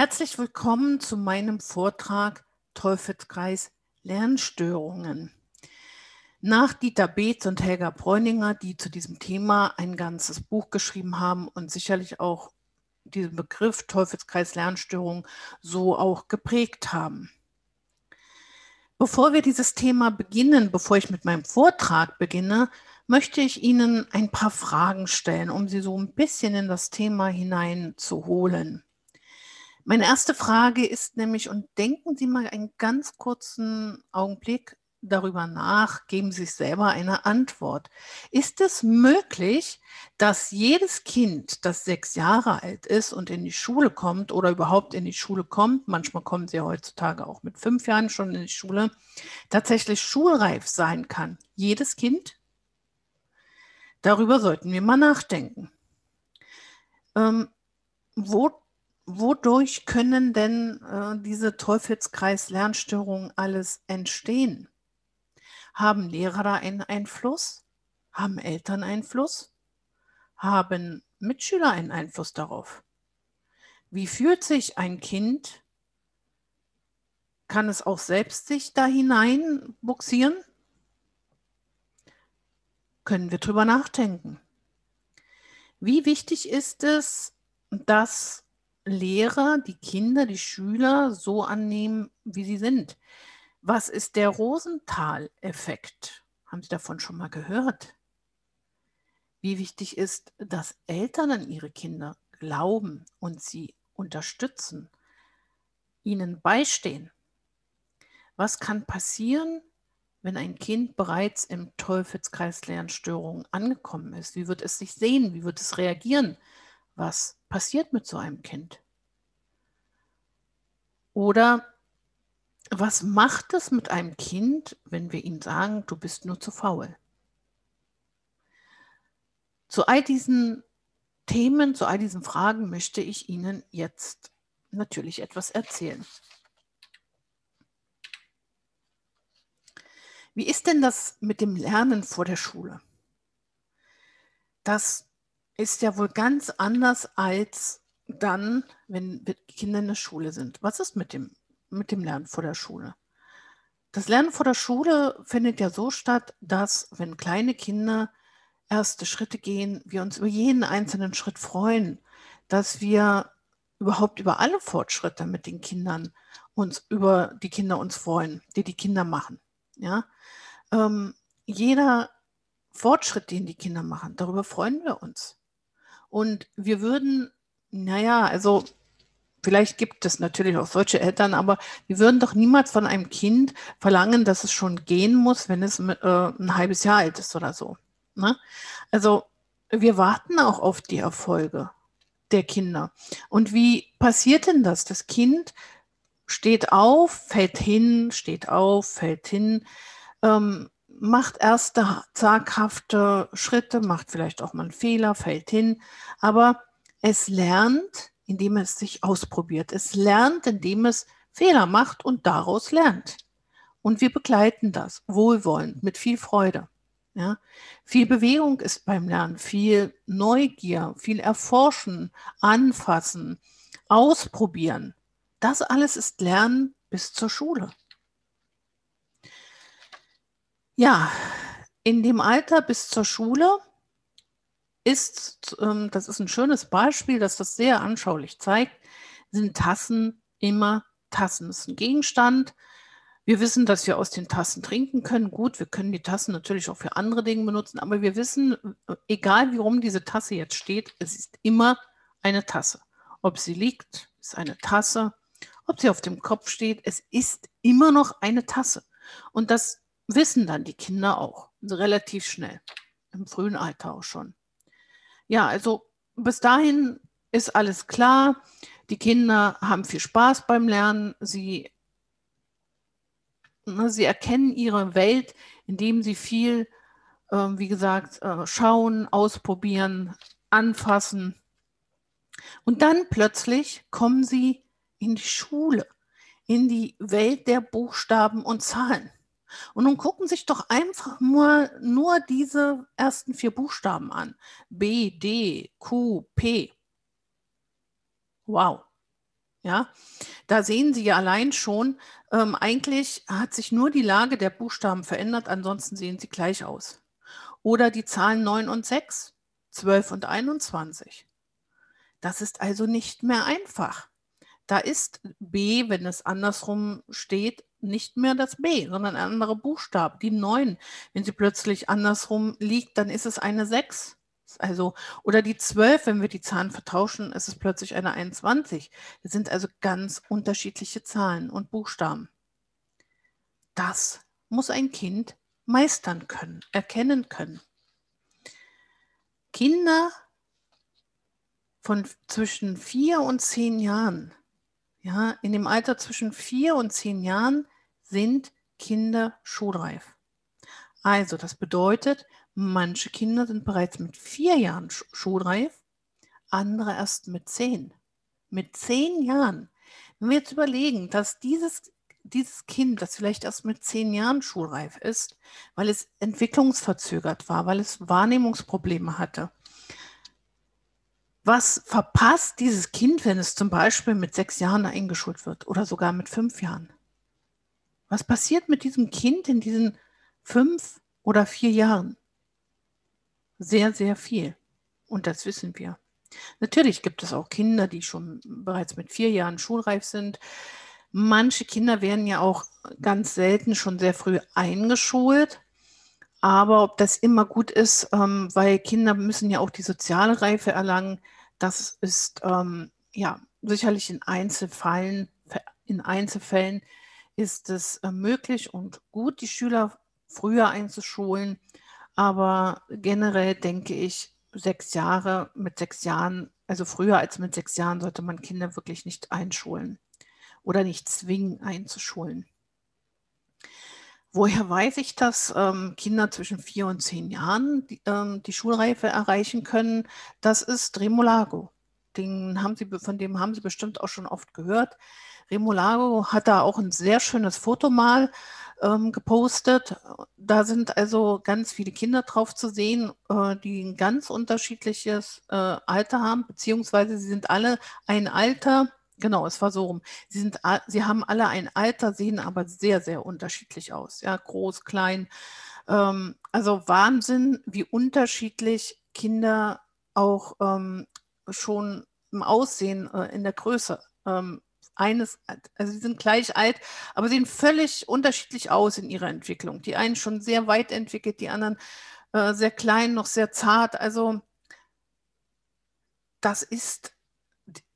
Herzlich willkommen zu meinem Vortrag Teufelskreis Lernstörungen. Nach Dieter Beetz und Helga Bräuninger, die zu diesem Thema ein ganzes Buch geschrieben haben und sicherlich auch diesen Begriff Teufelskreis Lernstörung so auch geprägt haben. Bevor wir dieses Thema beginnen, bevor ich mit meinem Vortrag beginne, möchte ich Ihnen ein paar Fragen stellen, um Sie so ein bisschen in das Thema hineinzuholen. Meine erste Frage ist nämlich, und denken Sie mal einen ganz kurzen Augenblick darüber nach, geben Sie sich selber eine Antwort. Ist es möglich, dass jedes Kind, das sechs Jahre alt ist und in die Schule kommt oder überhaupt in die Schule kommt, manchmal kommen sie heutzutage auch mit fünf Jahren schon in die Schule, tatsächlich schulreif sein kann? Jedes Kind? Darüber sollten wir mal nachdenken. Ähm, wo wodurch können denn äh, diese Teufelskreis-Lernstörungen alles entstehen? Haben Lehrer da einen Einfluss? Haben Eltern Einfluss? Haben Mitschüler einen Einfluss darauf? Wie fühlt sich ein Kind? Kann es auch selbst sich da hinein buxieren? Können wir drüber nachdenken. Wie wichtig ist es, dass Lehrer die Kinder, die Schüler so annehmen, wie sie sind. Was ist der Rosenthal-Effekt? Haben Sie davon schon mal gehört? Wie wichtig ist, dass Eltern an ihre Kinder glauben und sie unterstützen, ihnen beistehen. Was kann passieren, wenn ein Kind bereits im Teufelskreis Lernstörungen angekommen ist? Wie wird es sich sehen? Wie wird es reagieren? Was passiert mit so einem Kind? Oder was macht es mit einem Kind, wenn wir ihm sagen, du bist nur zu faul? Zu all diesen Themen, zu all diesen Fragen möchte ich Ihnen jetzt natürlich etwas erzählen. Wie ist denn das mit dem Lernen vor der Schule? Das ist ja wohl ganz anders als dann, wenn Kinder in der Schule sind. Was ist mit dem, mit dem Lernen vor der Schule? Das Lernen vor der Schule findet ja so statt, dass wenn kleine Kinder erste Schritte gehen, wir uns über jeden einzelnen Schritt freuen, dass wir überhaupt über alle Fortschritte mit den Kindern uns über die Kinder uns freuen, die die Kinder machen. Ja, ähm, jeder Fortschritt, den die Kinder machen, darüber freuen wir uns. Und wir würden, naja, also vielleicht gibt es natürlich auch solche Eltern, aber wir würden doch niemals von einem Kind verlangen, dass es schon gehen muss, wenn es äh, ein halbes Jahr alt ist oder so. Ne? Also wir warten auch auf die Erfolge der Kinder. Und wie passiert denn das? Das Kind steht auf, fällt hin, steht auf, fällt hin. Ähm, macht erste zaghafte Schritte, macht vielleicht auch mal einen Fehler, fällt hin, aber es lernt, indem es sich ausprobiert. Es lernt, indem es Fehler macht und daraus lernt. Und wir begleiten das wohlwollend, mit viel Freude. Ja? Viel Bewegung ist beim Lernen, viel Neugier, viel Erforschen, Anfassen, Ausprobieren. Das alles ist Lernen bis zur Schule. Ja, in dem Alter bis zur Schule ist, ähm, das ist ein schönes Beispiel, das das sehr anschaulich zeigt, sind Tassen immer Tassen. Das ist ein Gegenstand. Wir wissen, dass wir aus den Tassen trinken können. Gut, wir können die Tassen natürlich auch für andere Dinge benutzen, aber wir wissen, äh, egal wie rum diese Tasse jetzt steht, es ist immer eine Tasse. Ob sie liegt, ist eine Tasse. Ob sie auf dem Kopf steht, es ist immer noch eine Tasse. Und das wissen dann die Kinder auch relativ schnell, im frühen Alter auch schon. Ja, also bis dahin ist alles klar. Die Kinder haben viel Spaß beim Lernen. Sie, ne, sie erkennen ihre Welt, indem sie viel, äh, wie gesagt, äh, schauen, ausprobieren, anfassen. Und dann plötzlich kommen sie in die Schule, in die Welt der Buchstaben und Zahlen. Und nun gucken sich doch einfach nur, nur diese ersten vier Buchstaben an. B, D, Q, P. Wow. Ja, da sehen Sie ja allein schon, ähm, eigentlich hat sich nur die Lage der Buchstaben verändert, ansonsten sehen sie gleich aus. Oder die Zahlen 9 und 6, 12 und 21. Das ist also nicht mehr einfach. Da ist B, wenn es andersrum steht, nicht mehr das B, sondern ein anderer Buchstabe, die 9. Wenn sie plötzlich andersrum liegt, dann ist es eine 6. Also, oder die 12, wenn wir die Zahlen vertauschen, ist es plötzlich eine 21. Das sind also ganz unterschiedliche Zahlen und Buchstaben. Das muss ein Kind meistern können, erkennen können. Kinder von zwischen vier und zehn Jahren, ja, in dem Alter zwischen vier und zehn Jahren sind Kinder schulreif. Also, das bedeutet, manche Kinder sind bereits mit vier Jahren schulreif, andere erst mit zehn. Mit zehn Jahren. Wenn wir jetzt überlegen, dass dieses, dieses Kind, das vielleicht erst mit zehn Jahren schulreif ist, weil es entwicklungsverzögert war, weil es Wahrnehmungsprobleme hatte, was verpasst dieses Kind, wenn es zum Beispiel mit sechs Jahren eingeschult wird oder sogar mit fünf Jahren? Was passiert mit diesem Kind in diesen fünf oder vier Jahren? Sehr, sehr viel. Und das wissen wir. Natürlich gibt es auch Kinder, die schon bereits mit vier Jahren schulreif sind. Manche Kinder werden ja auch ganz selten schon sehr früh eingeschult. Aber ob das immer gut ist, ähm, weil Kinder müssen ja auch die soziale Reife erlangen, das ist ähm, ja sicherlich in Einzelfällen, in Einzelfällen ist es äh, möglich und gut, die Schüler früher einzuschulen. Aber generell denke ich, sechs Jahre, mit sechs Jahren, also früher als mit sechs Jahren, sollte man Kinder wirklich nicht einschulen oder nicht zwingen einzuschulen. Woher weiß ich, dass ähm, Kinder zwischen vier und zehn Jahren die, ähm, die Schulreife erreichen können? Das ist Remolago. Den haben Sie, von dem haben Sie bestimmt auch schon oft gehört. Remolago hat da auch ein sehr schönes Foto mal ähm, gepostet. Da sind also ganz viele Kinder drauf zu sehen, äh, die ein ganz unterschiedliches äh, Alter haben, beziehungsweise sie sind alle ein Alter, Genau, es war so rum. Sie, sind, sie haben alle ein Alter, sehen aber sehr, sehr unterschiedlich aus. Ja, groß, klein. Ähm, also Wahnsinn, wie unterschiedlich Kinder auch ähm, schon im Aussehen, äh, in der Größe ähm, eines, also sie sind gleich alt, aber sehen völlig unterschiedlich aus in ihrer Entwicklung. Die einen schon sehr weit entwickelt, die anderen äh, sehr klein, noch sehr zart. Also das ist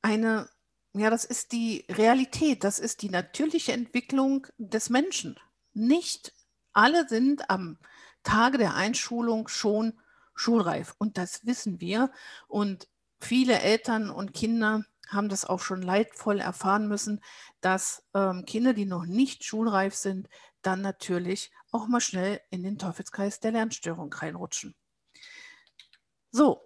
eine ja, das ist die Realität, das ist die natürliche Entwicklung des Menschen. Nicht alle sind am Tage der Einschulung schon schulreif und das wissen wir und viele Eltern und Kinder haben das auch schon leidvoll erfahren müssen, dass ähm, Kinder, die noch nicht schulreif sind, dann natürlich auch mal schnell in den Teufelskreis der Lernstörung reinrutschen. So,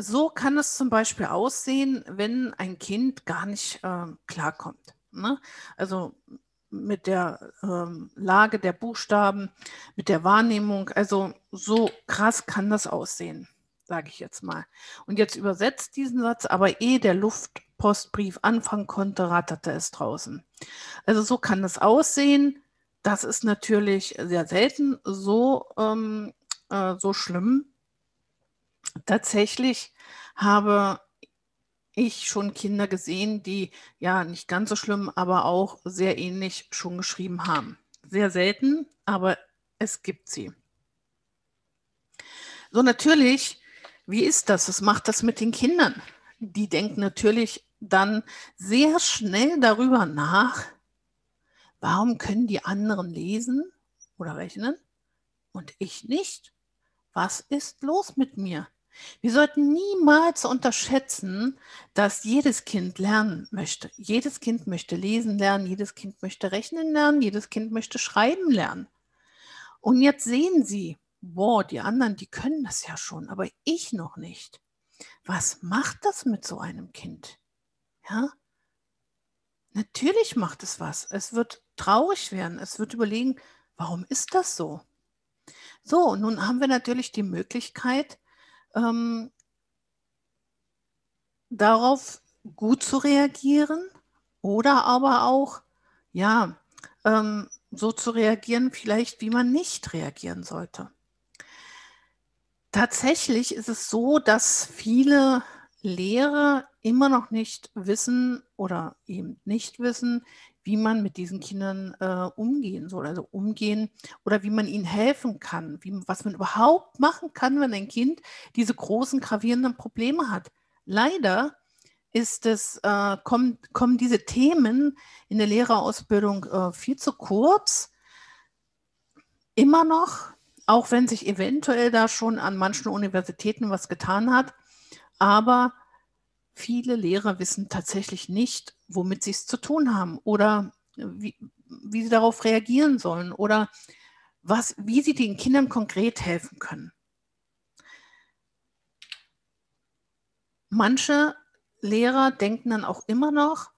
so kann es zum Beispiel aussehen, wenn ein Kind gar nicht äh, klarkommt. Ne? Also mit der ähm, Lage der Buchstaben, mit der Wahrnehmung. Also so krass kann das aussehen, sage ich jetzt mal. Und jetzt übersetzt diesen Satz, aber ehe der Luftpostbrief anfangen konnte, ratterte es draußen. Also so kann es aussehen. Das ist natürlich sehr selten so, ähm, äh, so schlimm. Tatsächlich habe ich schon Kinder gesehen, die ja nicht ganz so schlimm, aber auch sehr ähnlich schon geschrieben haben. Sehr selten, aber es gibt sie. So natürlich, wie ist das? Was macht das mit den Kindern? Die denken natürlich dann sehr schnell darüber nach, warum können die anderen lesen oder rechnen und ich nicht? Was ist los mit mir? Wir sollten niemals unterschätzen, dass jedes Kind lernen möchte. Jedes Kind möchte lesen lernen, jedes Kind möchte rechnen lernen, jedes Kind möchte schreiben lernen. Und jetzt sehen Sie, boah, die anderen, die können das ja schon, aber ich noch nicht. Was macht das mit so einem Kind? Ja? Natürlich macht es was. Es wird traurig werden. Es wird überlegen, warum ist das so? So, nun haben wir natürlich die Möglichkeit, ähm, darauf gut zu reagieren, Oder aber auch, ja, ähm, so zu reagieren, vielleicht wie man nicht reagieren sollte. Tatsächlich ist es so, dass viele Lehrer immer noch nicht wissen oder eben nicht wissen, wie man mit diesen Kindern äh, umgehen soll, also umgehen oder wie man ihnen helfen kann, wie, was man überhaupt machen kann, wenn ein Kind diese großen gravierenden Probleme hat. Leider ist es, äh, kommen, kommen diese Themen in der Lehrerausbildung äh, viel zu kurz. Immer noch, auch wenn sich eventuell da schon an manchen Universitäten was getan hat. Aber viele Lehrer wissen tatsächlich nicht, womit sie es zu tun haben oder wie, wie sie darauf reagieren sollen oder was, wie sie den Kindern konkret helfen können. Manche Lehrer denken dann auch immer noch,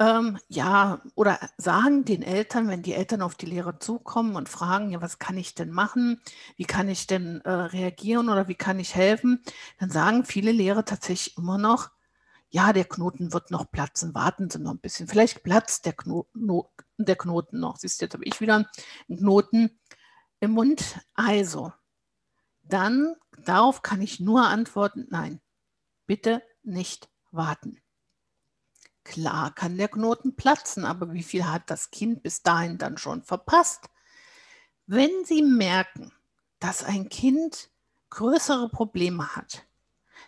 ähm, ja, oder sagen den Eltern, wenn die Eltern auf die Lehrer zukommen und fragen, ja, was kann ich denn machen? Wie kann ich denn äh, reagieren oder wie kann ich helfen? Dann sagen viele Lehrer tatsächlich immer noch, ja, der Knoten wird noch platzen, warten Sie noch ein bisschen. Vielleicht platzt der, Kno no der Knoten noch. Siehst du, jetzt habe ich wieder einen Knoten im Mund. Also, dann darauf kann ich nur antworten, nein, bitte nicht warten. Klar kann der Knoten platzen, aber wie viel hat das Kind bis dahin dann schon verpasst? Wenn Sie merken, dass ein Kind größere Probleme hat,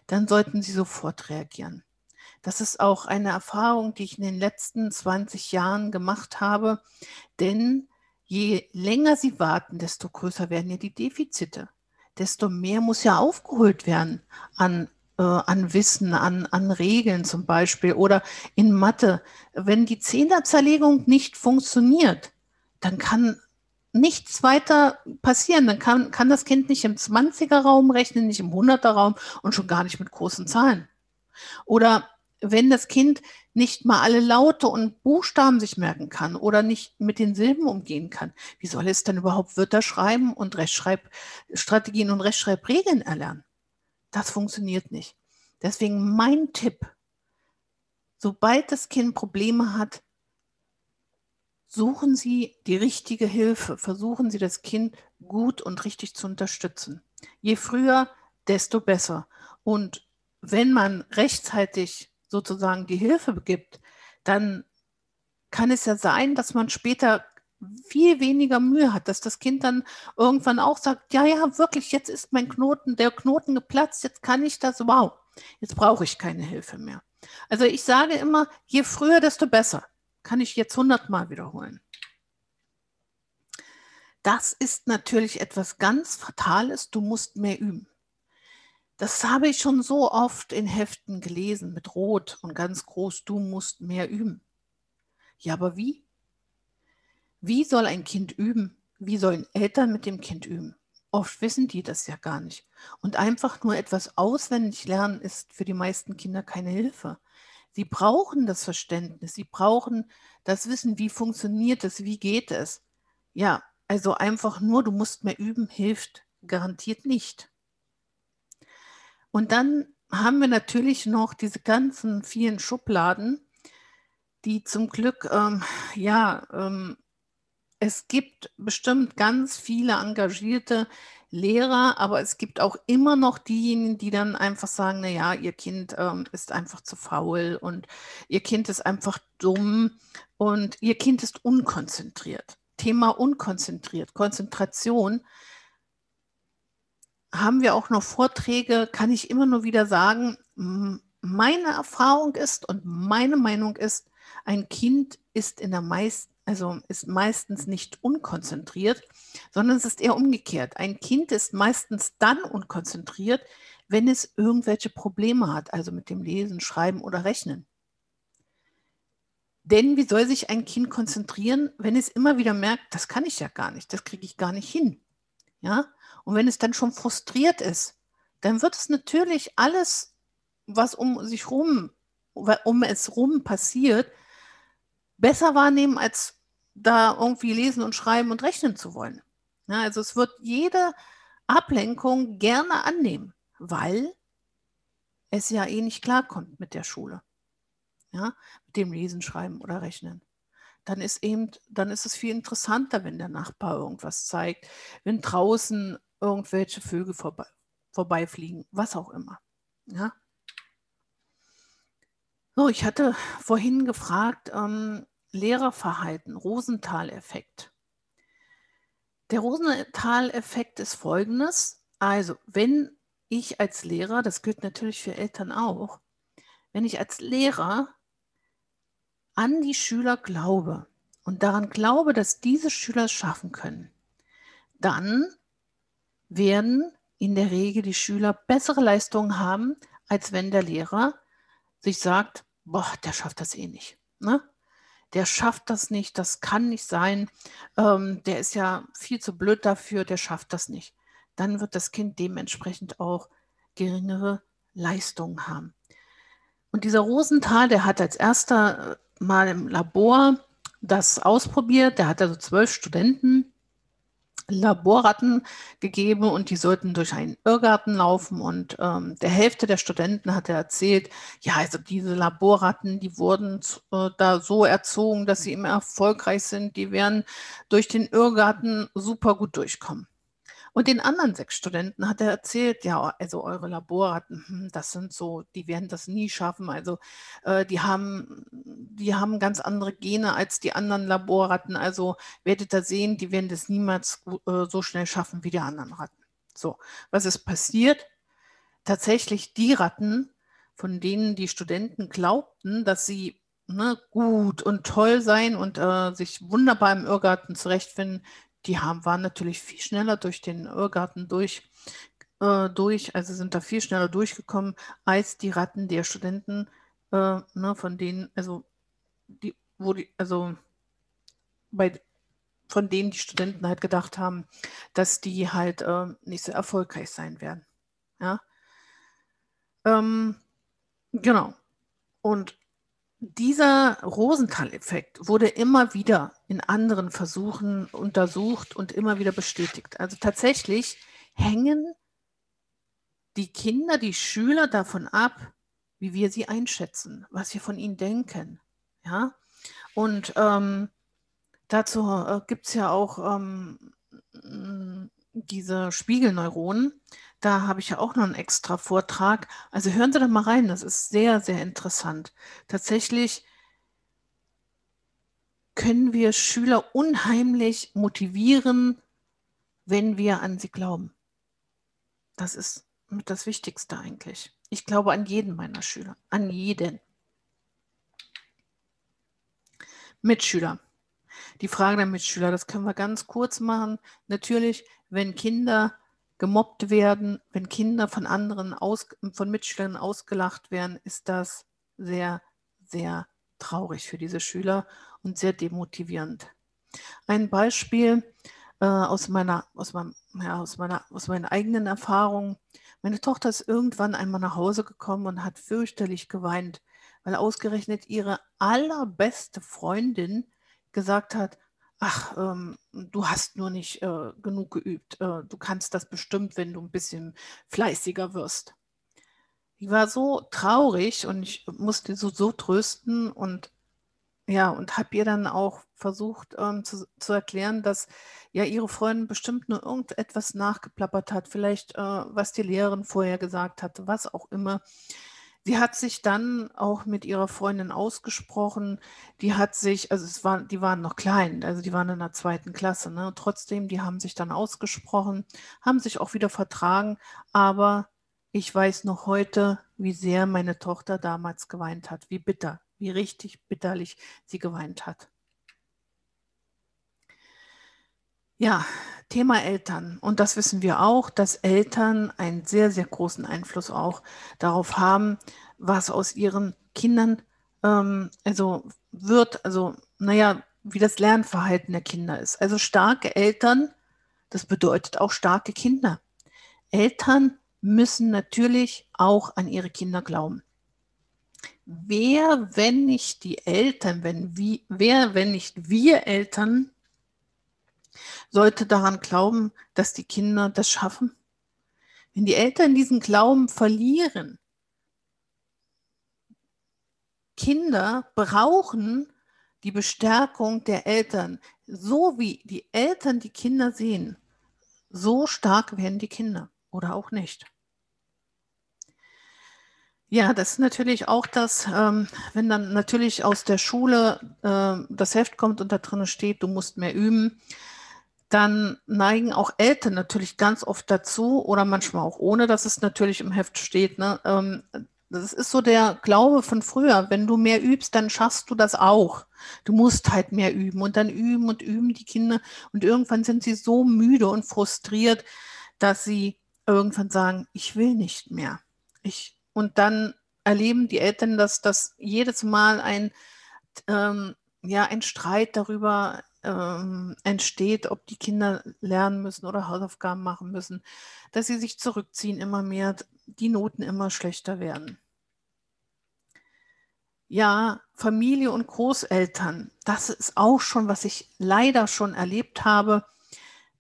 dann sollten Sie sofort reagieren. Das ist auch eine Erfahrung, die ich in den letzten 20 Jahren gemacht habe, denn je länger Sie warten, desto größer werden ja die Defizite, desto mehr muss ja aufgeholt werden an äh, an Wissen, an, an Regeln zum Beispiel oder in Mathe. Wenn die Zehnerzerlegung nicht funktioniert, dann kann nichts weiter passieren. Dann kann, kann das Kind nicht im 20er-Raum rechnen, nicht im 100er-Raum und schon gar nicht mit großen Zahlen. Oder wenn das Kind nicht mal alle Laute und Buchstaben sich merken kann oder nicht mit den Silben umgehen kann, wie soll es dann überhaupt Wörter schreiben und Rechtschreibstrategien und Rechtschreibregeln erlernen? Das funktioniert nicht. Deswegen mein Tipp, sobald das Kind Probleme hat, suchen Sie die richtige Hilfe, versuchen Sie das Kind gut und richtig zu unterstützen. Je früher, desto besser. Und wenn man rechtzeitig sozusagen die Hilfe gibt, dann kann es ja sein, dass man später viel weniger Mühe hat, dass das Kind dann irgendwann auch sagt, ja, ja, wirklich, jetzt ist mein Knoten, der Knoten geplatzt, jetzt kann ich das, wow, jetzt brauche ich keine Hilfe mehr. Also ich sage immer, je früher, desto besser. Kann ich jetzt hundertmal wiederholen. Das ist natürlich etwas ganz Fatales, du musst mehr üben. Das habe ich schon so oft in Heften gelesen mit Rot und ganz groß, du musst mehr üben. Ja, aber wie? Wie soll ein Kind üben? Wie sollen Eltern mit dem Kind üben? Oft wissen die das ja gar nicht. Und einfach nur etwas auswendig lernen ist für die meisten Kinder keine Hilfe. Sie brauchen das Verständnis, sie brauchen das Wissen, wie funktioniert es, wie geht es. Ja, also einfach nur, du musst mehr üben, hilft garantiert nicht. Und dann haben wir natürlich noch diese ganzen vielen Schubladen, die zum Glück, ähm, ja, ähm, es gibt bestimmt ganz viele engagierte Lehrer, aber es gibt auch immer noch diejenigen, die dann einfach sagen, na ja, ihr Kind ähm, ist einfach zu faul und ihr Kind ist einfach dumm und ihr Kind ist unkonzentriert. Thema unkonzentriert, Konzentration. Haben wir auch noch Vorträge, kann ich immer nur wieder sagen, meine Erfahrung ist und meine Meinung ist, ein Kind ist in der meisten also ist meistens nicht unkonzentriert, sondern es ist eher umgekehrt. Ein Kind ist meistens dann unkonzentriert, wenn es irgendwelche Probleme hat, also mit dem Lesen, Schreiben oder Rechnen. Denn wie soll sich ein Kind konzentrieren, wenn es immer wieder merkt, das kann ich ja gar nicht, das kriege ich gar nicht hin. Ja? Und wenn es dann schon frustriert ist, dann wird es natürlich alles, was um sich rum, um es rum passiert, besser wahrnehmen, als da irgendwie lesen und schreiben und rechnen zu wollen. Ja, also es wird jede Ablenkung gerne annehmen, weil es ja eh nicht klarkommt mit der Schule. ja, mit dem Lesen, Schreiben oder Rechnen. Dann ist eben, dann ist es viel interessanter, wenn der Nachbar irgendwas zeigt, wenn draußen irgendwelche Vögel vorbei, vorbeifliegen, was auch immer. Ja. So, ich hatte vorhin gefragt, ähm, Lehrerverhalten, Rosenthal-Effekt. Der Rosenthal-Effekt ist folgendes. Also, wenn ich als Lehrer, das gilt natürlich für Eltern auch, wenn ich als Lehrer an die Schüler glaube und daran glaube, dass diese Schüler es schaffen können, dann werden in der Regel die Schüler bessere Leistungen haben, als wenn der Lehrer sich sagt, boah, der schafft das eh nicht. Ne? Der schafft das nicht, das kann nicht sein, ähm, der ist ja viel zu blöd dafür, der schafft das nicht. Dann wird das Kind dementsprechend auch geringere Leistungen haben. Und dieser Rosenthal, der hat als erster äh, mal im Labor das ausprobiert. Der hat also zwölf Studenten Laborratten gegeben und die sollten durch einen Irrgarten laufen. Und ähm, der Hälfte der Studenten hat er erzählt, ja, also diese Laborratten, die wurden äh, da so erzogen, dass sie immer erfolgreich sind. Die werden durch den Irrgarten super gut durchkommen. Und den anderen sechs Studenten hat er erzählt, ja, also eure Laborratten, hm, das sind so, die werden das nie schaffen. Also äh, die haben, die haben ganz andere Gene als die anderen Laborratten. Also werdet ihr sehen, die werden das niemals äh, so schnell schaffen wie die anderen Ratten. So, was ist passiert? Tatsächlich die Ratten, von denen die Studenten glaubten, dass sie ne, gut und toll sein und äh, sich wunderbar im Irrgarten zurechtfinden, die haben, waren natürlich viel schneller durch den Irrgarten durch, äh, durch, also sind da viel schneller durchgekommen als die Ratten der Studenten, äh, ne, von denen, also die, wo die, also bei von denen die Studenten halt gedacht haben, dass die halt äh, nicht so erfolgreich sein werden. Ja. Ähm, genau. Und dieser Rosenthal-Effekt wurde immer wieder in anderen Versuchen untersucht und immer wieder bestätigt. Also tatsächlich hängen die Kinder, die Schüler davon ab, wie wir sie einschätzen, was wir von ihnen denken. Ja? Und ähm, dazu äh, gibt es ja auch ähm, diese Spiegelneuronen. Da habe ich ja auch noch einen extra Vortrag. Also hören Sie da mal rein, das ist sehr, sehr interessant. Tatsächlich können wir Schüler unheimlich motivieren, wenn wir an sie glauben. Das ist das Wichtigste eigentlich. Ich glaube an jeden meiner Schüler, an jeden. Mitschüler. Die Frage der Mitschüler, das können wir ganz kurz machen. Natürlich, wenn Kinder gemobbt werden, wenn Kinder von anderen, aus, von Mitschülern ausgelacht werden, ist das sehr, sehr traurig für diese Schüler und sehr demotivierend. Ein Beispiel äh, aus, meiner, aus, meinem, ja, aus, meiner, aus meinen eigenen Erfahrungen. Meine Tochter ist irgendwann einmal nach Hause gekommen und hat fürchterlich geweint, weil ausgerechnet ihre allerbeste Freundin gesagt hat, ach, ähm, du hast nur nicht äh, genug geübt. Äh, du kannst das bestimmt, wenn du ein bisschen fleißiger wirst. Ich war so traurig und ich musste so, so trösten und ja, und habe ihr dann auch versucht ähm, zu, zu, erklären, dass ja ihre Freundin bestimmt nur irgendetwas nachgeplappert hat, vielleicht äh, was die Lehrerin vorher gesagt hatte, was auch immer. Sie hat sich dann auch mit ihrer Freundin ausgesprochen. Die hat sich, also es war, die waren noch klein, also die waren in der zweiten Klasse. Ne? Trotzdem, die haben sich dann ausgesprochen, haben sich auch wieder vertragen. Aber ich weiß noch heute, wie sehr meine Tochter damals geweint hat, wie bitter, wie richtig bitterlich sie geweint hat. Ja, Thema Eltern. Und das wissen wir auch, dass Eltern einen sehr, sehr großen Einfluss auch darauf haben, was aus ihren Kindern ähm, also wird, also naja, wie das Lernverhalten der Kinder ist. Also starke Eltern, das bedeutet auch starke Kinder. Eltern müssen natürlich auch an ihre Kinder glauben. Wer, wenn nicht die Eltern, wenn wie, wer, wenn nicht wir Eltern sollte daran glauben, dass die Kinder das schaffen. Wenn die Eltern diesen Glauben verlieren, Kinder brauchen die Bestärkung der Eltern. So wie die Eltern die Kinder sehen, so stark werden die Kinder oder auch nicht. Ja, das ist natürlich auch das, ähm, wenn dann natürlich aus der Schule äh, das Heft kommt und da drin steht, du musst mehr üben, dann neigen auch Eltern natürlich ganz oft dazu oder manchmal auch ohne, dass es natürlich im Heft steht. Ne? Ähm, das ist so der Glaube von früher. Wenn du mehr übst, dann schaffst du das auch. Du musst halt mehr üben und dann üben und üben die Kinder. Und irgendwann sind sie so müde und frustriert, dass sie irgendwann sagen, ich will nicht mehr. Ich, und dann erleben die Eltern, dass das jedes Mal ein, ähm, ja, ein Streit darüber ähm, entsteht, ob die Kinder lernen müssen oder Hausaufgaben machen müssen, dass sie sich zurückziehen immer mehr, die Noten immer schlechter werden. Ja, Familie und Großeltern, das ist auch schon, was ich leider schon erlebt habe,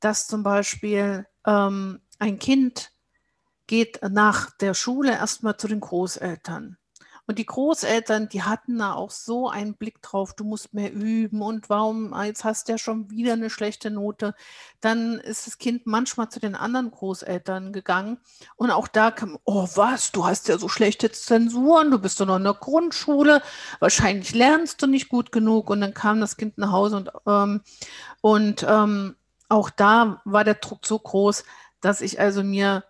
dass zum Beispiel ähm, ein Kind geht nach der Schule erstmal zu den Großeltern. Und die Großeltern, die hatten da auch so einen Blick drauf, du musst mehr üben und warum, ah, jetzt hast du ja schon wieder eine schlechte Note. Dann ist das Kind manchmal zu den anderen Großeltern gegangen und auch da kam, oh was, du hast ja so schlechte Zensuren, du bist doch noch in der Grundschule, wahrscheinlich lernst du nicht gut genug. Und dann kam das Kind nach Hause und, ähm, und ähm, auch da war der Druck so groß, dass ich also mir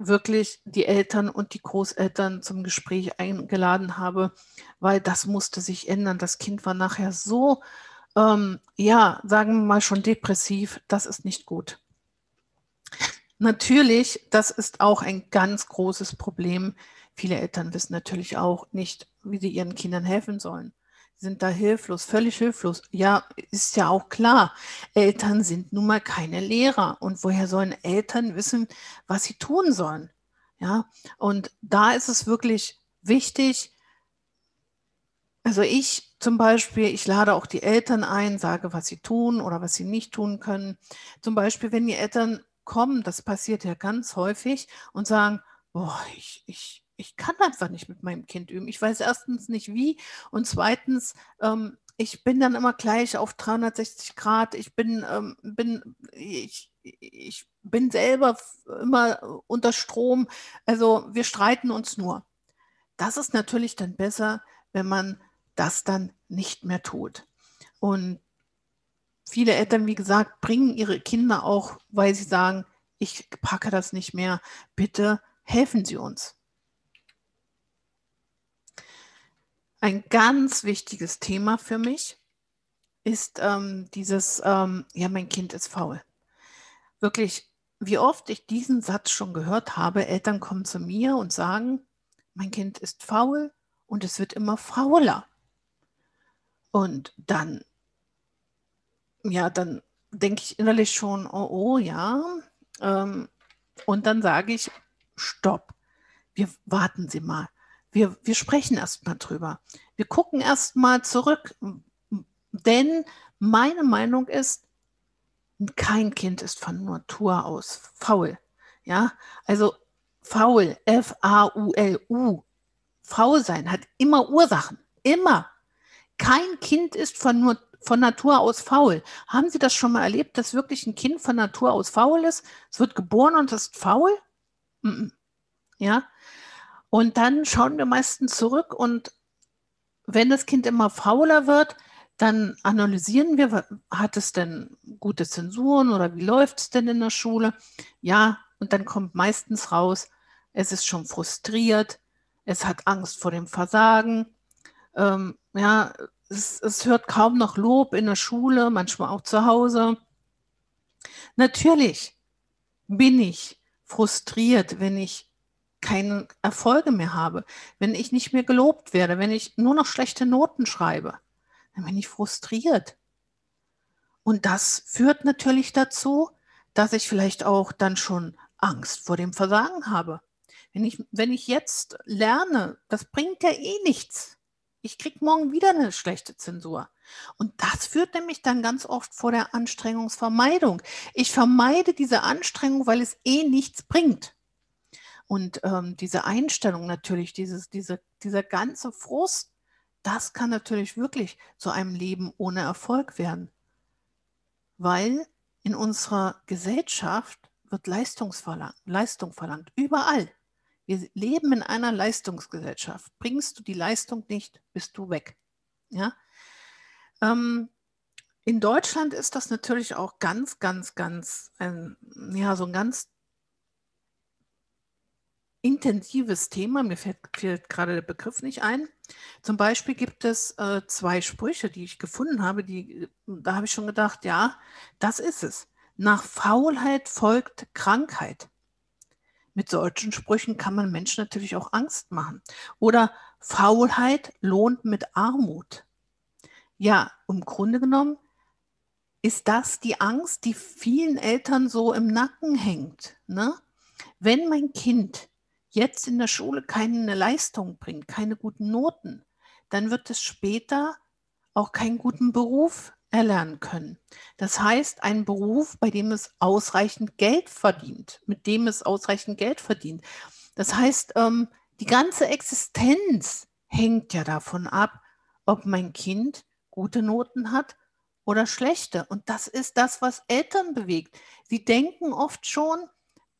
wirklich die Eltern und die Großeltern zum Gespräch eingeladen habe, weil das musste sich ändern. Das Kind war nachher so, ähm, ja, sagen wir mal schon depressiv, das ist nicht gut. Natürlich, das ist auch ein ganz großes Problem. Viele Eltern wissen natürlich auch nicht, wie sie ihren Kindern helfen sollen sind da hilflos, völlig hilflos. Ja, ist ja auch klar. Eltern sind nun mal keine Lehrer. Und woher sollen Eltern wissen, was sie tun sollen? Ja, und da ist es wirklich wichtig. Also ich zum Beispiel, ich lade auch die Eltern ein, sage, was sie tun oder was sie nicht tun können. Zum Beispiel, wenn die Eltern kommen, das passiert ja ganz häufig und sagen, boah, ich, ich, ich kann einfach nicht mit meinem Kind üben. Ich weiß erstens nicht wie und zweitens, ähm, ich bin dann immer gleich auf 360 Grad. Ich bin, ähm, bin, ich, ich bin selber immer unter Strom. Also wir streiten uns nur. Das ist natürlich dann besser, wenn man das dann nicht mehr tut. Und viele Eltern, wie gesagt, bringen ihre Kinder auch, weil sie sagen, ich packe das nicht mehr. Bitte helfen Sie uns. Ein ganz wichtiges Thema für mich ist ähm, dieses, ähm, ja, mein Kind ist faul. Wirklich, wie oft ich diesen Satz schon gehört habe, Eltern kommen zu mir und sagen, mein Kind ist faul und es wird immer fauler. Und dann, ja, dann denke ich innerlich schon, oh, oh ja. Ähm, und dann sage ich, stopp, wir warten Sie mal wir, wir sprechen erst mal drüber. Wir gucken erst mal zurück, denn meine Meinung ist, kein Kind ist von Natur aus faul. Ja, also faul, F-A-U-L-U. Faul sein hat immer Ursachen. Immer. Kein Kind ist von, nur, von Natur aus faul. Haben Sie das schon mal erlebt, dass wirklich ein Kind von Natur aus faul ist? Es wird geboren und ist faul? Ja, und dann schauen wir meistens zurück und wenn das Kind immer fauler wird, dann analysieren wir, hat es denn gute Zensuren oder wie läuft es denn in der Schule? Ja, und dann kommt meistens raus, es ist schon frustriert, es hat Angst vor dem Versagen, ähm, ja, es, es hört kaum noch Lob in der Schule, manchmal auch zu Hause. Natürlich bin ich frustriert, wenn ich keine Erfolge mehr habe, wenn ich nicht mehr gelobt werde, wenn ich nur noch schlechte Noten schreibe, dann bin ich frustriert. Und das führt natürlich dazu, dass ich vielleicht auch dann schon Angst vor dem Versagen habe. Wenn ich, wenn ich jetzt lerne, das bringt ja eh nichts. Ich kriege morgen wieder eine schlechte Zensur. Und das führt nämlich dann ganz oft vor der Anstrengungsvermeidung. Ich vermeide diese Anstrengung, weil es eh nichts bringt. Und ähm, diese Einstellung natürlich, dieses, diese, dieser ganze Frust, das kann natürlich wirklich zu einem Leben ohne Erfolg werden, weil in unserer Gesellschaft wird Leistung verlangt, überall. Wir leben in einer Leistungsgesellschaft. Bringst du die Leistung nicht, bist du weg. Ja? Ähm, in Deutschland ist das natürlich auch ganz, ganz, ganz, ein, ja, so ein ganz intensives Thema. Mir fällt, fällt gerade der Begriff nicht ein. Zum Beispiel gibt es äh, zwei Sprüche, die ich gefunden habe, die, da habe ich schon gedacht, ja, das ist es. Nach Faulheit folgt Krankheit. Mit solchen Sprüchen kann man Menschen natürlich auch Angst machen. Oder Faulheit lohnt mit Armut. Ja, im Grunde genommen ist das die Angst, die vielen Eltern so im Nacken hängt. Ne? Wenn mein Kind jetzt in der Schule keine Leistung bringt, keine guten Noten, dann wird es später auch keinen guten Beruf erlernen können. Das heißt, ein Beruf, bei dem es ausreichend Geld verdient, mit dem es ausreichend Geld verdient. Das heißt, ähm, die ganze Existenz hängt ja davon ab, ob mein Kind gute Noten hat oder schlechte. Und das ist das, was Eltern bewegt. Sie denken oft schon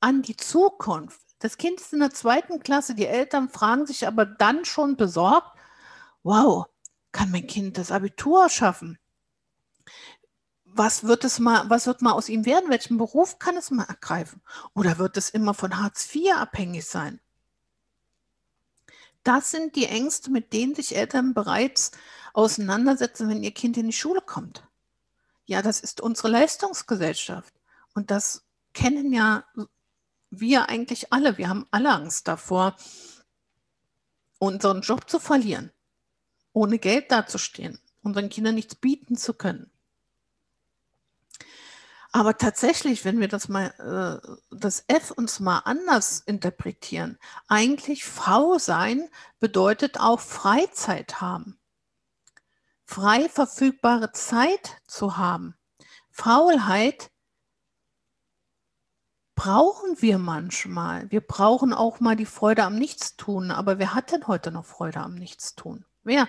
an die Zukunft. Das Kind ist in der zweiten Klasse, die Eltern fragen sich aber dann schon besorgt, wow, kann mein Kind das Abitur schaffen? Was wird es mal, was wird mal aus ihm werden? Welchen Beruf kann es mal ergreifen? Oder wird es immer von Hartz IV abhängig sein? Das sind die Ängste, mit denen sich Eltern bereits auseinandersetzen, wenn ihr Kind in die Schule kommt. Ja, das ist unsere Leistungsgesellschaft. Und das kennen ja wir eigentlich alle. Wir haben alle Angst davor, unseren Job zu verlieren, ohne Geld dazustehen, unseren Kindern nichts bieten zu können. Aber tatsächlich, wenn wir das mal, äh, das F uns mal anders interpretieren, eigentlich faul sein bedeutet auch Freizeit haben. Frei verfügbare Zeit zu haben. Faulheit brauchen wir manchmal. Wir brauchen auch mal die Freude am Nichtstun. Aber wer hat denn heute noch Freude am Nichtstun? Wer?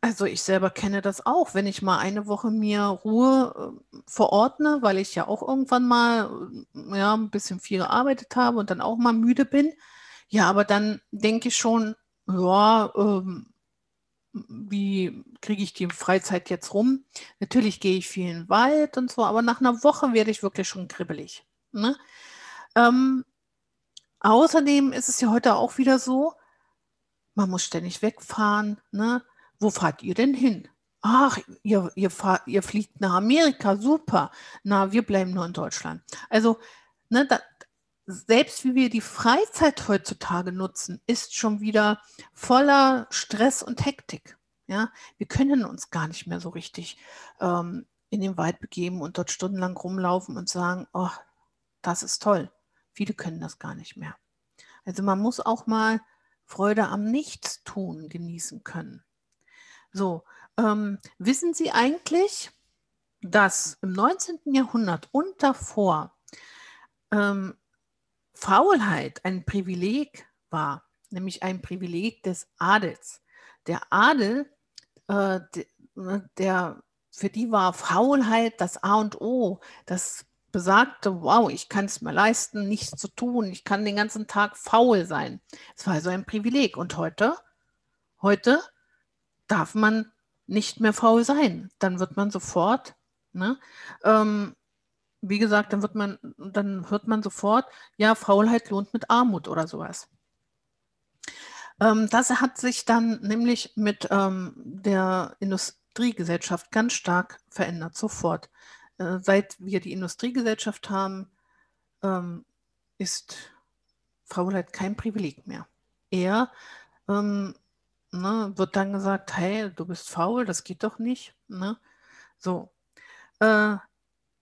Also ich selber kenne das auch, wenn ich mal eine Woche mir Ruhe äh, verordne, weil ich ja auch irgendwann mal äh, ja, ein bisschen viel gearbeitet habe und dann auch mal müde bin. Ja, aber dann denke ich schon, ja, ähm, wie kriege ich die Freizeit jetzt rum? Natürlich gehe ich viel in den Wald und so, aber nach einer Woche werde ich wirklich schon kribbelig. Ne? Ähm, außerdem ist es ja heute auch wieder so, man muss ständig wegfahren. Ne? wo fahrt ihr denn hin? Ach, ihr, ihr, fahrt, ihr fliegt nach Amerika, super. Na, wir bleiben nur in Deutschland. Also, ne, da, selbst wie wir die Freizeit heutzutage nutzen, ist schon wieder voller Stress und Hektik. Ja, wir können uns gar nicht mehr so richtig ähm, in den Wald begeben und dort stundenlang rumlaufen und sagen, oh, das ist toll. Viele können das gar nicht mehr. Also man muss auch mal Freude am Nichtstun genießen können. So, ähm, wissen Sie eigentlich, dass im 19. Jahrhundert und davor ähm, Faulheit ein Privileg war, nämlich ein Privileg des Adels. Der Adel, äh, der, der, für die war Faulheit das A und O, das besagte, wow, ich kann es mir leisten, nichts zu tun, ich kann den ganzen Tag faul sein. Es war also ein Privileg. Und heute, heute darf man nicht mehr faul sein. Dann wird man sofort, ne, ähm, wie gesagt, dann wird man, dann hört man sofort, ja, Faulheit lohnt mit Armut oder sowas. Ähm, das hat sich dann nämlich mit ähm, der Industriegesellschaft ganz stark verändert, sofort. Äh, seit wir die Industriegesellschaft haben, ähm, ist Faulheit kein Privileg mehr. Eher ähm, ne, wird dann gesagt, hey, du bist faul, das geht doch nicht. Ne? So. Äh,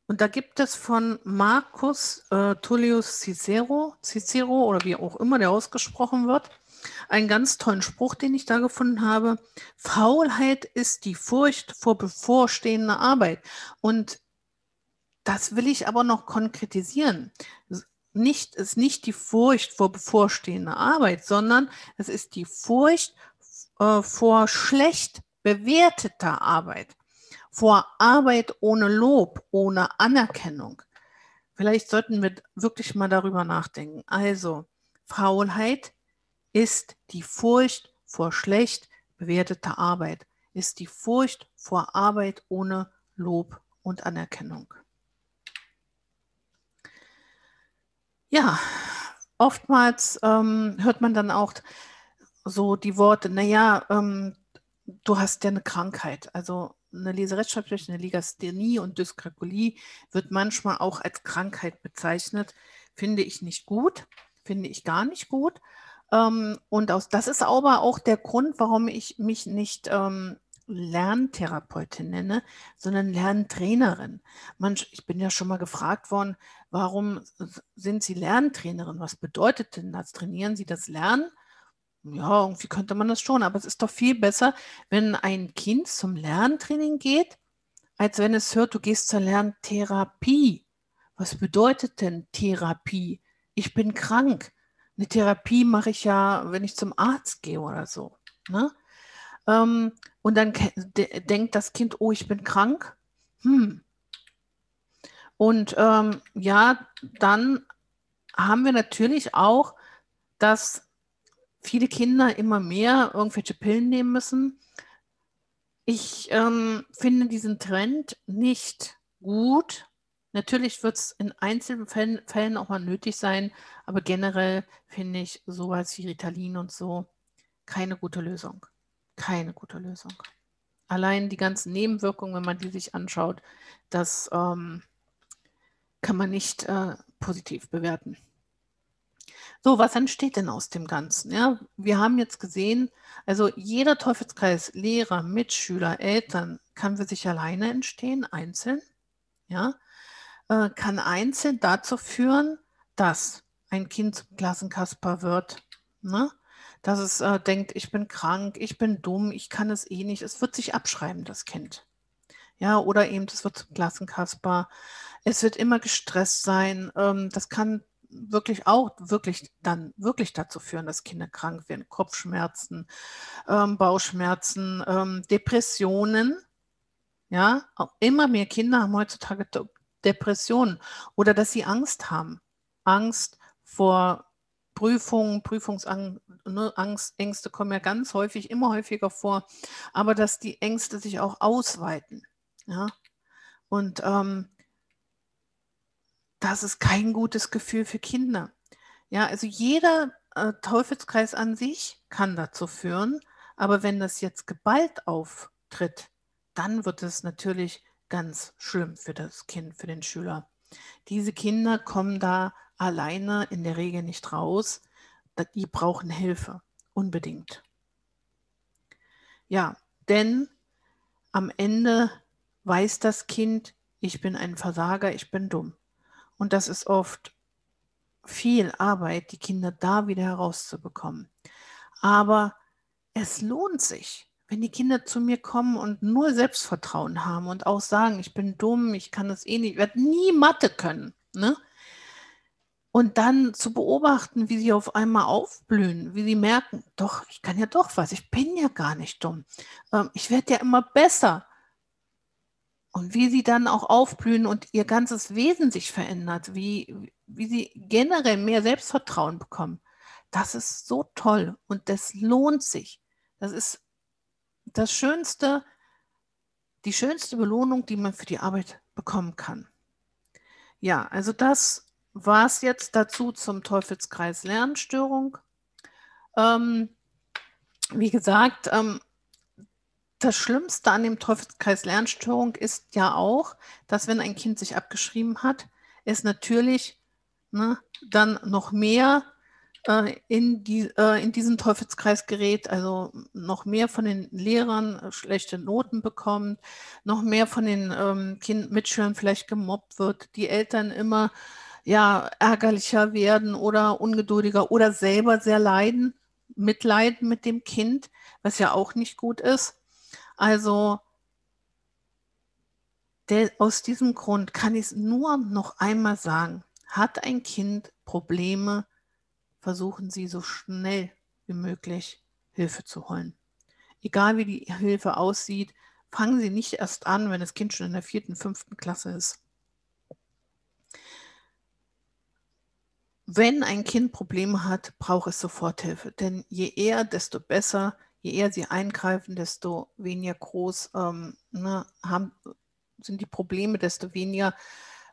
und da gibt es von Marcus äh, Tullius Cicero, Cicero oder wie auch immer der ausgesprochen wird, einen ganz tollen Spruch, den ich da gefunden habe. Faulheit ist die Furcht vor bevorstehender Arbeit. Und das will ich aber noch konkretisieren. Nicht ist nicht die Furcht vor bevorstehender Arbeit, sondern es ist die Furcht äh, vor schlecht bewerteter Arbeit, vor Arbeit ohne Lob, ohne Anerkennung. Vielleicht sollten wir wirklich mal darüber nachdenken. Also, Faulheit ist die Furcht vor schlecht bewerteter Arbeit, ist die Furcht vor Arbeit ohne Lob und Anerkennung. Ja, oftmals ähm, hört man dann auch so die Worte, naja, ähm, du hast ja eine Krankheit. Also eine Leserechtschreibschwäche, eine Legasthenie und Dyskalkulie wird manchmal auch als Krankheit bezeichnet. Finde ich nicht gut, finde ich gar nicht gut. Ähm, und aus, das ist aber auch der Grund, warum ich mich nicht ähm, Lerntherapeutin nenne, sondern Lerntrainerin. Manch, ich bin ja schon mal gefragt worden, warum sind Sie Lerntrainerin? Was bedeutet denn das? Trainieren Sie das Lernen? Ja, irgendwie könnte man das schon, aber es ist doch viel besser, wenn ein Kind zum Lerntraining geht, als wenn es hört, du gehst zur Lerntherapie. Was bedeutet denn Therapie? Ich bin krank. Eine Therapie mache ich ja, wenn ich zum Arzt gehe oder so. Ne? Ähm, und dann denkt das Kind, oh, ich bin krank. Hm. Und ähm, ja, dann haben wir natürlich auch, dass viele Kinder immer mehr irgendwelche Pillen nehmen müssen. Ich ähm, finde diesen Trend nicht gut. Natürlich wird es in einzelnen Fällen, auch mal nötig sein, aber generell finde ich sowas wie Ritalin und so keine gute Lösung. Keine gute Lösung. Allein die ganzen Nebenwirkungen, wenn man die sich anschaut, das ähm, kann man nicht äh, positiv bewerten. So, was entsteht denn aus dem Ganzen? Ja, wir haben jetzt gesehen, also jeder Teufelskreis, Lehrer, Mitschüler, Eltern, kann für sich alleine entstehen, einzeln. Ja, äh, kann einzeln dazu führen, dass ein Kind zum Klassenkasper wird. Ne? dass es äh, denkt, ich bin krank, ich bin dumm, ich kann es eh nicht. Es wird sich abschreiben, das Kind. Ja, oder eben, es wird zum Klassenkasper. Es wird immer gestresst sein. Ähm, das kann wirklich auch wirklich dann wirklich dazu führen, dass Kinder krank werden. Kopfschmerzen, ähm, Bauchschmerzen, ähm, Depressionen. Ja, auch immer mehr Kinder haben heutzutage Depressionen oder dass sie Angst haben. Angst vor Prüfungen, Prüfungsangst, ne, Ängste kommen ja ganz häufig, immer häufiger vor, aber dass die Ängste sich auch ausweiten. Ja? Und ähm, das ist kein gutes Gefühl für Kinder. Ja, also jeder äh, Teufelskreis an sich kann dazu führen, aber wenn das jetzt geballt auftritt, dann wird es natürlich ganz schlimm für das Kind, für den Schüler. Diese Kinder kommen da alleine in der Regel nicht raus. Die brauchen Hilfe, unbedingt. Ja, denn am Ende weiß das Kind, ich bin ein Versager, ich bin dumm. Und das ist oft viel Arbeit, die Kinder da wieder herauszubekommen. Aber es lohnt sich, wenn die Kinder zu mir kommen und nur Selbstvertrauen haben und auch sagen, ich bin dumm, ich kann das eh nicht, ich werde nie Mathe können. Ne? Und dann zu beobachten, wie sie auf einmal aufblühen, wie sie merken, doch, ich kann ja doch was, ich bin ja gar nicht dumm. Ähm, ich werde ja immer besser. Und wie sie dann auch aufblühen und ihr ganzes Wesen sich verändert, wie, wie sie generell mehr Selbstvertrauen bekommen, das ist so toll und das lohnt sich. Das ist das Schönste, die schönste Belohnung, die man für die Arbeit bekommen kann. Ja, also das war es jetzt dazu zum Teufelskreis Lernstörung. Ähm, wie gesagt, ähm, das Schlimmste an dem Teufelskreis Lernstörung ist ja auch, dass wenn ein Kind sich abgeschrieben hat, es natürlich ne, dann noch mehr äh, in, die, äh, in diesen Teufelskreis gerät, also noch mehr von den Lehrern äh, schlechte Noten bekommt, noch mehr von den ähm, kind Mitschülern vielleicht gemobbt wird, die Eltern immer ja, ärgerlicher werden oder ungeduldiger oder selber sehr leiden, mitleiden mit dem Kind, was ja auch nicht gut ist. Also der, aus diesem Grund kann ich es nur noch einmal sagen, hat ein Kind Probleme, versuchen Sie so schnell wie möglich Hilfe zu holen. egal wie die Hilfe aussieht, fangen Sie nicht erst an, wenn das Kind schon in der vierten, fünften Klasse ist. Wenn ein Kind Probleme hat, braucht es Soforthilfe. Denn je eher, desto besser. Je eher sie eingreifen, desto weniger groß ähm, ne, haben, sind die Probleme, desto weniger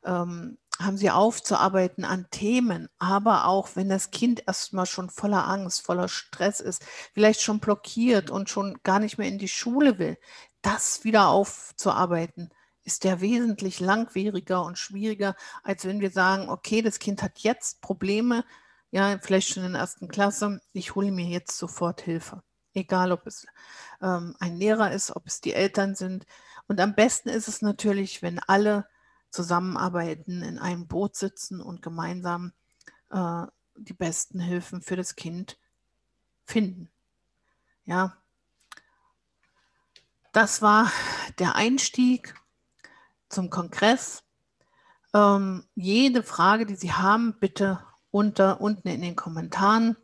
ähm, haben sie aufzuarbeiten an Themen. Aber auch wenn das Kind erstmal schon voller Angst, voller Stress ist, vielleicht schon blockiert und schon gar nicht mehr in die Schule will, das wieder aufzuarbeiten, ist der wesentlich langwieriger und schwieriger, als wenn wir sagen, okay, das Kind hat jetzt Probleme, ja, vielleicht schon in der ersten Klasse, ich hole mir jetzt sofort Hilfe. Egal, ob es ähm, ein Lehrer ist, ob es die Eltern sind. Und am besten ist es natürlich, wenn alle zusammenarbeiten, in einem Boot sitzen und gemeinsam äh, die besten Hilfen für das Kind finden. Ja, das war der Einstieg zum Kongress. Ähm, jede Frage, die Sie haben, bitte unter, unten in den Kommentaren.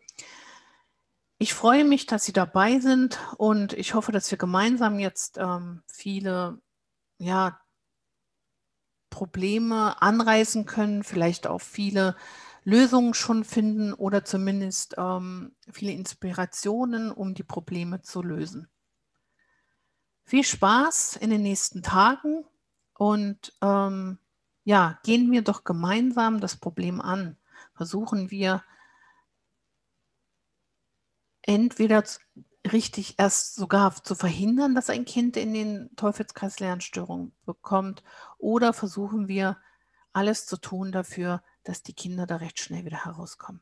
Ich freue mich, dass Sie dabei sind und ich hoffe, dass wir gemeinsam jetzt ähm, viele ja, Probleme anreißen können, vielleicht auch viele Lösungen schon finden oder zumindest ähm, viele Inspirationen, um die Probleme zu lösen. Viel Spaß in den nächsten Tagen und ähm, ja, gehen wir doch gemeinsam das Problem an. Versuchen wir entweder richtig erst sogar zu verhindern, dass ein Kind in den Teufelskreis Lernstörungen bekommt, oder versuchen wir alles zu tun dafür, dass die Kinder da recht schnell wieder herauskommen.